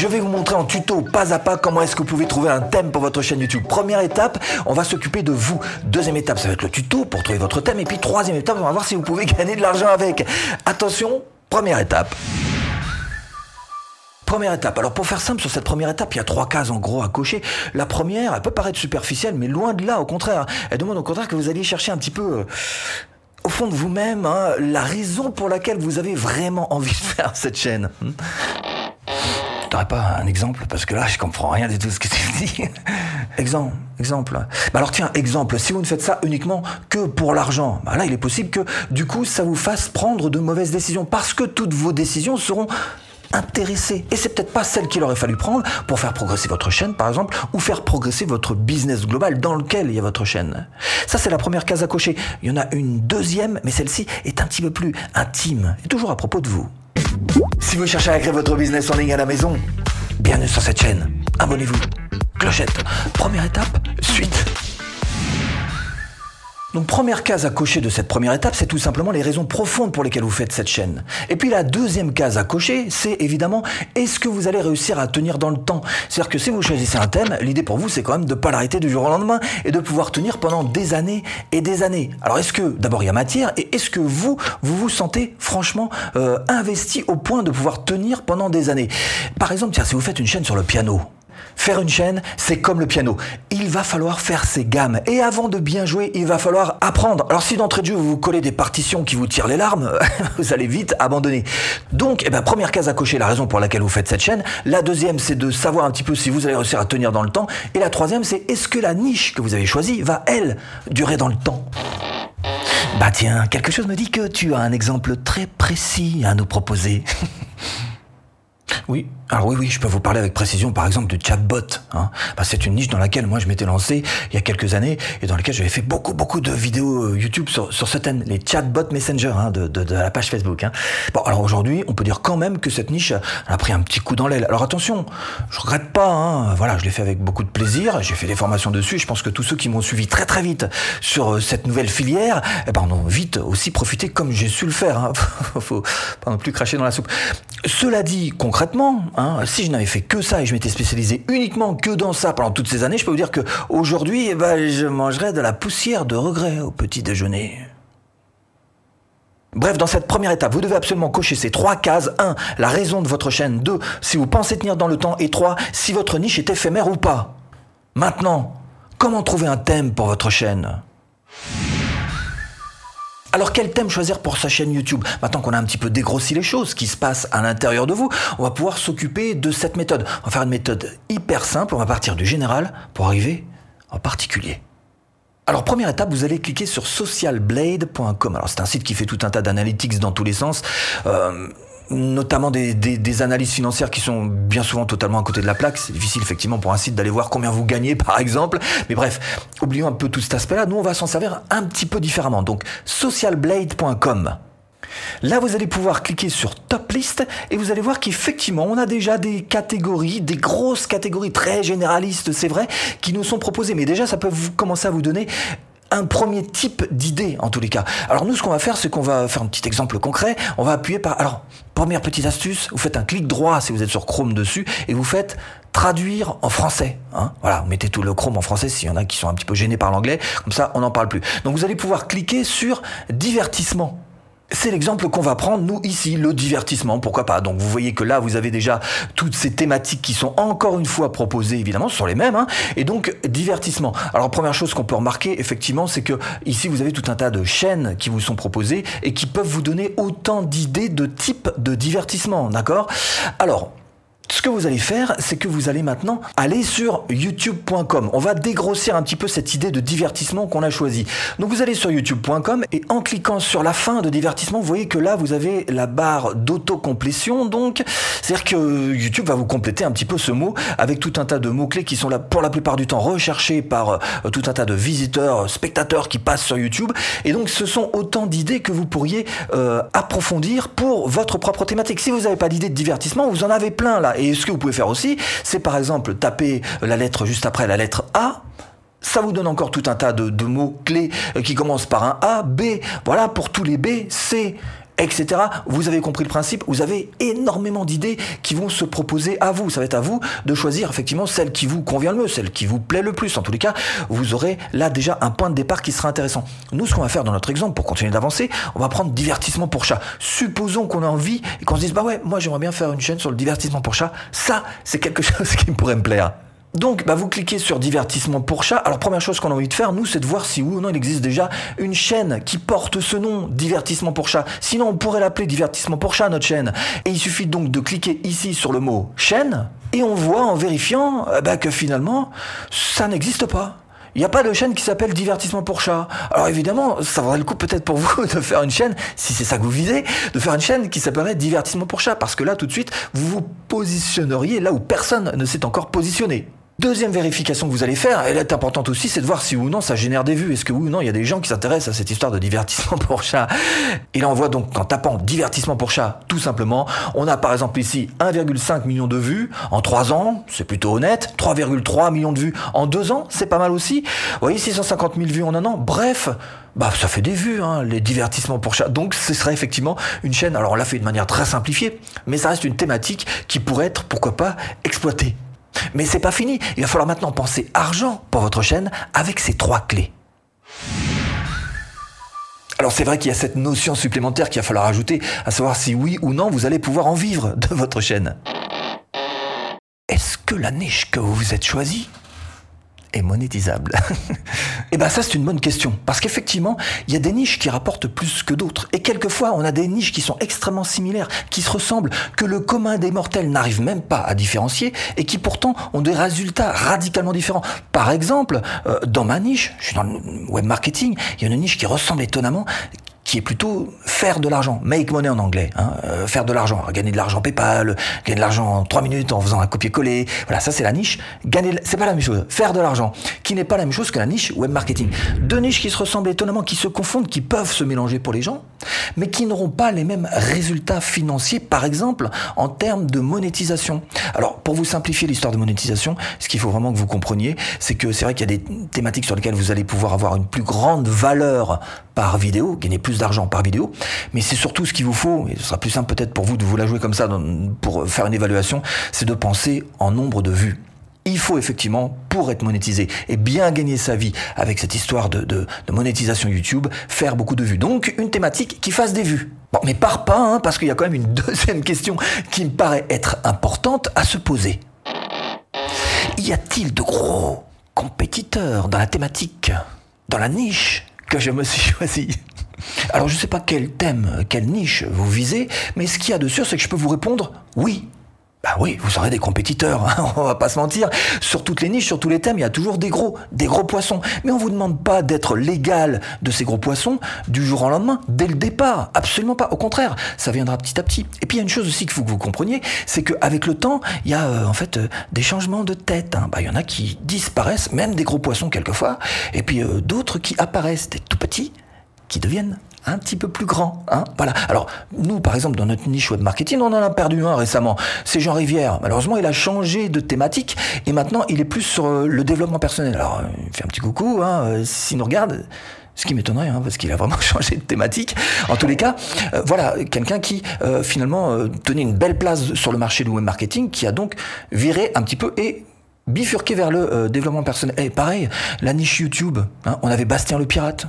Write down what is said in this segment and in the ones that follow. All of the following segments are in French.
je vais vous montrer en tuto pas à pas comment est-ce que vous pouvez trouver un thème pour votre chaîne YouTube. Première étape, on va s'occuper de vous. Deuxième étape, ça va être le tuto pour trouver votre thème. Et puis troisième étape, on va voir si vous pouvez gagner de l'argent avec. Attention, première étape. Première étape. Alors pour faire simple sur cette première étape, il y a trois cases en gros à cocher. La première, elle peut paraître superficielle, mais loin de là, au contraire. Elle demande au contraire que vous alliez chercher un petit peu euh, au fond de vous-même hein, la raison pour laquelle vous avez vraiment envie de faire cette chaîne. Tu n'aurais pas un exemple Parce que là, je comprends rien du tout ce que tu dis. exemple, exemple. Bah alors tiens, exemple, si vous ne faites ça uniquement que pour l'argent, bah là, il est possible que du coup, ça vous fasse prendre de mauvaises décisions. Parce que toutes vos décisions seront intéressé. Et c'est peut-être pas celle qu'il aurait fallu prendre pour faire progresser votre chaîne, par exemple, ou faire progresser votre business global dans lequel il y a votre chaîne. Ça, c'est la première case à cocher. Il y en a une deuxième, mais celle-ci est un petit peu plus intime, et toujours à propos de vous. Si vous cherchez à créer votre business en ligne à la maison, bienvenue sur cette chaîne. Abonnez-vous. Clochette. Première étape, suite. Donc première case à cocher de cette première étape, c'est tout simplement les raisons profondes pour lesquelles vous faites cette chaîne. Et puis la deuxième case à cocher, c'est évidemment est-ce que vous allez réussir à tenir dans le temps? C'est-à-dire que si vous choisissez un thème, l'idée pour vous c'est quand même de ne pas l'arrêter du jour au lendemain et de pouvoir tenir pendant des années et des années. Alors est-ce que d'abord il y a matière et est-ce que vous, vous vous sentez franchement euh, investi au point de pouvoir tenir pendant des années? Par exemple, tiens, si vous faites une chaîne sur le piano, Faire une chaîne, c'est comme le piano. Il va falloir faire ses gammes. Et avant de bien jouer, il va falloir apprendre. Alors si d'entrée de jeu, vous vous collez des partitions qui vous tirent les larmes, vous allez vite abandonner. Donc, eh ben, première case à cocher, la raison pour laquelle vous faites cette chaîne. La deuxième, c'est de savoir un petit peu si vous allez réussir à tenir dans le temps. Et la troisième, c'est est-ce que la niche que vous avez choisie va, elle, durer dans le temps? Bah tiens, quelque chose me dit que tu as un exemple très précis à nous proposer. Oui, alors oui, oui, je peux vous parler avec précision, par exemple, de chatbot. Hein. Bah, c'est une niche dans laquelle moi je m'étais lancé il y a quelques années et dans laquelle j'avais fait beaucoup, beaucoup de vidéos euh, YouTube sur, sur ce thème, les chatbots Messenger hein, de, la page Facebook. Hein. Bon, alors aujourd'hui, on peut dire quand même que cette niche a pris un petit coup dans l'aile. Alors attention, je regrette pas. Voilà, je l'ai fait avec beaucoup de plaisir. J'ai fait des formations dessus. Je pense que tous ceux qui m'ont suivi très très vite sur euh, cette nouvelle filière, eh ben, ont vite aussi profité comme j'ai su le faire. Faut pas non plus cracher dans la soupe. Cela dit, concrètement, hein, si je n'avais fait que ça et je m'étais spécialisé uniquement que dans ça pendant toutes ces années, je peux vous dire que aujourd'hui, eh ben, je mangerais de la poussière de regret au petit déjeuner. Bref, dans cette première étape, vous devez absolument cocher ces trois cases. 1. La raison de votre chaîne. 2. Si vous pensez tenir dans le temps. Et 3. Si votre niche est éphémère ou pas. Maintenant, comment trouver un thème pour votre chaîne? Alors quel thème choisir pour sa chaîne YouTube? Maintenant qu'on a un petit peu dégrossi les choses, qui se passent à l'intérieur de vous, on va pouvoir s'occuper de cette méthode. On va faire une méthode hyper simple, on va partir du général pour arriver en particulier. Alors première étape, vous allez cliquer sur socialblade.com. Alors c'est un site qui fait tout un tas d'analytics dans tous les sens. Euh, notamment des, analyses financières qui sont bien souvent totalement à côté de la plaque. C'est difficile effectivement pour un site d'aller voir combien vous gagnez par exemple. Mais bref, oublions un peu tout cet aspect-là. Nous, on va s'en servir un petit peu différemment. Donc, socialblade.com. Là, vous allez pouvoir cliquer sur Top List et vous allez voir qu'effectivement, on a déjà des catégories, des grosses catégories très généralistes, c'est vrai, qui nous sont proposées. Mais déjà, ça peut vous commencer à vous donner un premier type d'idée en tous les cas. Alors nous, ce qu'on va faire, c'est qu'on va faire un petit exemple concret. On va appuyer par... Alors, première petite astuce, vous faites un clic droit si vous êtes sur Chrome dessus et vous faites traduire en français. Hein. Voilà, vous mettez tout le Chrome en français s'il y en a qui sont un petit peu gênés par l'anglais. Comme ça, on n'en parle plus. Donc vous allez pouvoir cliquer sur divertissement. C'est l'exemple qu'on va prendre, nous, ici, le divertissement, pourquoi pas. Donc vous voyez que là, vous avez déjà toutes ces thématiques qui sont encore une fois proposées, évidemment, ce sont les mêmes, hein, et donc divertissement. Alors première chose qu'on peut remarquer, effectivement, c'est que ici, vous avez tout un tas de chaînes qui vous sont proposées et qui peuvent vous donner autant d'idées de type de divertissement, d'accord? Alors, ce que vous allez faire, c'est que vous allez maintenant aller sur youtube.com. On va dégrossir un petit peu cette idée de divertissement qu'on a choisi. Donc vous allez sur youtube.com et en cliquant sur la fin de divertissement, vous voyez que là vous avez la barre d'autocomplétion. Donc c'est-à-dire que YouTube va vous compléter un petit peu ce mot avec tout un tas de mots-clés qui sont là pour la plupart du temps recherchés par euh, tout un tas de visiteurs, spectateurs qui passent sur YouTube. Et donc ce sont autant d'idées que vous pourriez euh, approfondir pour votre propre thématique. Si vous n'avez pas d'idée de divertissement, vous en avez plein là. Et ce que vous pouvez faire aussi, c'est par exemple taper la lettre juste après la lettre A, ça vous donne encore tout un tas de, mots clés euh, qui commencent par un A, B, voilà pour tous les B, C, etc. Vous avez compris le principe, vous avez énormément d'idées qui vont se proposer à vous. Ça va être à vous de choisir effectivement celle qui vous convient le mieux, celle qui vous plaît le plus. En tous les cas, vous aurez là déjà un point de départ qui sera intéressant. Nous, ce qu'on va faire dans notre exemple, pour continuer d'avancer, on va prendre divertissement pour chat. Supposons qu'on a envie et qu'on se dise, bah ouais, moi j'aimerais bien faire une chaîne sur le divertissement pour chat. Ça, c'est quelque chose qui pourrait me plaire. Donc, bah, vous cliquez sur divertissement pour chat. Alors, première chose qu'on a envie de faire, nous, c'est de voir si oui ou non il existe déjà une chaîne qui porte ce nom, divertissement pour chat. Sinon, on pourrait l'appeler divertissement pour chat, notre chaîne. Et il suffit donc de cliquer ici sur le mot chaîne, et on voit en vérifiant euh, bah, que finalement, ça n'existe pas. Il n'y a pas de chaîne qui s'appelle Divertissement pour chat. Alors évidemment, ça vaudrait le coup peut-être pour vous de faire une chaîne, si c'est ça que vous visez, de faire une chaîne qui s'appellerait Divertissement pour chat, parce que là, tout de suite, vous vous positionneriez là où personne ne s'est encore positionné. Deuxième vérification que vous allez faire, elle est importante aussi, c'est de voir si ou non ça génère des vues. Est-ce que oui ou non il y a des gens qui s'intéressent à cette histoire de divertissement pour chat? Et là on voit donc qu'en tapant divertissement pour chat, tout simplement, on a par exemple ici 1,5 million de vues en 3 ans, c'est plutôt honnête. 3,3 millions de vues en 2 ans, c'est pas mal aussi. Vous voyez 650 000 vues en un an. Bref, bah ça fait des vues, hein, les divertissements pour chat. Donc ce serait effectivement une chaîne. Alors on l'a fait de manière très simplifiée, mais ça reste une thématique qui pourrait être, pourquoi pas, exploitée. Mais c'est pas fini. Il va falloir maintenant penser argent pour votre chaîne avec ces trois clés. Alors c'est vrai qu'il y a cette notion supplémentaire qu'il va falloir ajouter, à savoir si oui ou non vous allez pouvoir en vivre de votre chaîne. Est-ce que la niche que vous vous êtes choisie est monétisable? Eh bien ça c'est une bonne question, parce qu'effectivement, il y a des niches qui rapportent plus que d'autres, et quelquefois on a des niches qui sont extrêmement similaires, qui se ressemblent, que le commun des mortels n'arrive même pas à différencier, et qui pourtant ont des résultats radicalement différents. Par exemple, euh, dans ma niche, je suis dans le web marketing, il y a une niche qui ressemble étonnamment, qui est plutôt faire de l'argent, make money en anglais, hein, euh, faire de l'argent, gagner de l'argent PayPal, gagner de l'argent en 3 minutes en faisant un copier-coller. Voilà, ça c'est la niche. Gagner, c'est pas la même chose. Faire de l'argent, qui n'est pas la même chose que la niche web marketing. Deux niches qui se ressemblent étonnamment, qui se confondent, qui peuvent se mélanger pour les gens, mais qui n'auront pas les mêmes résultats financiers, par exemple en termes de monétisation. Alors, pour vous simplifier l'histoire de monétisation, ce qu'il faut vraiment que vous compreniez, c'est que c'est vrai qu'il y a des thématiques sur lesquelles vous allez pouvoir avoir une plus grande valeur par vidéo, gagner plus d'argent par vidéo, mais c'est surtout ce qu'il vous faut, et ce sera plus simple peut-être pour vous de vous la jouer comme ça pour faire une évaluation, c'est de penser en nombre de vues. Il faut effectivement, pour être monétisé et bien gagner sa vie avec cette histoire de, monétisation YouTube, faire beaucoup de vues. Donc une thématique qui fasse des vues. Bon, mais pars pas, hein, parce qu'il y a quand même une deuxième question qui me paraît être importante à se poser. Y a-t-il de gros compétiteurs dans la thématique, dans la niche que je me suis choisi? Alors je ne sais pas quel thème, quelle niche vous visez, mais ce qu'il y a de sûr, c'est que je peux vous répondre oui. Bah oui, vous aurez des compétiteurs, hein, on va pas se mentir. Sur toutes les niches, sur tous les thèmes, il y a toujours des gros, des gros poissons. Mais on vous demande pas d'être l'égal de ces gros poissons du jour au lendemain, dès le départ. Absolument pas. Au contraire, ça viendra petit à petit. Et puis il y a une chose aussi qu'il faut que vous compreniez, c'est qu'avec le temps, il y a euh, en fait euh, des changements de tête. Hein. Bah, il y en a qui disparaissent, même des gros poissons quelquefois, et puis euh, d'autres qui apparaissent, des tout petits, qui deviennent un petit peu plus grand. Hein voilà. Alors, nous, par exemple, dans notre niche web marketing, on en a perdu un récemment. C'est Jean Rivière. Malheureusement, il a changé de thématique et maintenant, il est plus sur euh, le développement personnel. Alors, il fait un petit coucou, hein, euh, s'il nous regarde. Ce qui m'étonnerait, hein, parce qu'il a vraiment changé de thématique. En tous les cas, euh, voilà, quelqu'un qui finalement tenait une belle place sur le marché du web marketing, qui a donc viré un petit peu et bifurquer vers le euh, développement personnel. Et pareil, la niche YouTube, hein, on avait Bastien le Pirate.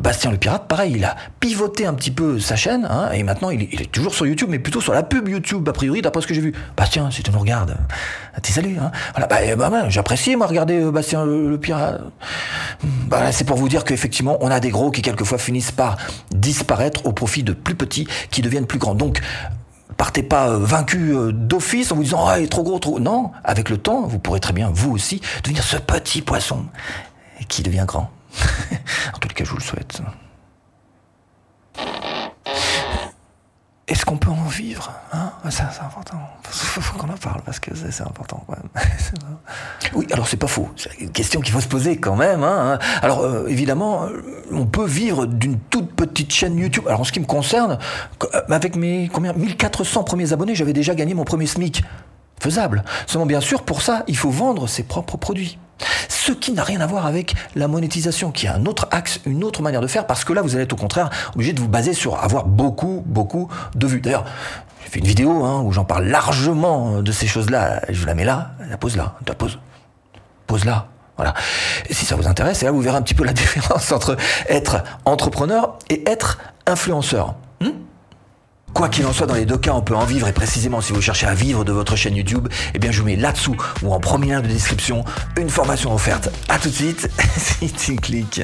Bastien le Pirate, pareil, il a pivoté un petit peu sa chaîne, hein, et maintenant il, est toujours sur YouTube, mais plutôt sur la pub YouTube, a priori, d'après ce que j'ai vu. Bastien, si tu nous regardes, t'es salut. Hein. Voilà, bah, bah, bah, j'apprécie, moi, regarder euh, Bastien le, Pirate. Bah, c'est pour vous dire qu'effectivement, on a des gros qui quelquefois finissent par disparaître au profit de plus petits qui deviennent plus grands. Donc, partez pas euh, vaincu euh, d'office en vous disant ah il est trop gros trop non avec le temps vous pourrez très bien vous aussi devenir ce petit poisson qui devient grand. En tout cas je vous le souhaite est-ce qu'on peut en vivre hein? Ça, C'est important. Il faut, qu'on en parle parce que c'est important. oui, alors c'est pas faux. C'est une question qu'il faut se poser quand même. Hein alors euh, évidemment, euh, on peut vivre d'une toute petite chaîne YouTube. Alors en ce qui me concerne, euh, avec mes combien? 1400 premiers abonnés, j'avais déjà gagné mon premier SMIC. Faisable. Seulement bien sûr, pour ça, il faut vendre ses propres produits. Ce qui n'a rien à voir avec la monétisation, qui est un autre axe, une autre manière de faire, parce que là, vous allez être au contraire obligé de vous baser sur avoir beaucoup, beaucoup de vues. D'ailleurs, j'ai fait une vidéo hein, où j'en parle largement de ces choses-là. Je vous la mets là, la pose là, la pose. Pose là. Voilà. Et si ça vous intéresse, et là vous verrez un petit peu la différence entre être entrepreneur et être influenceur. Quoi qu'il en soit, dans les deux cas, on peut en vivre et précisément si vous cherchez à vivre de votre chaîne YouTube, eh bien je vous mets là-dessous ou en premier lien de description une formation offerte. À tout de suite si tu cliques.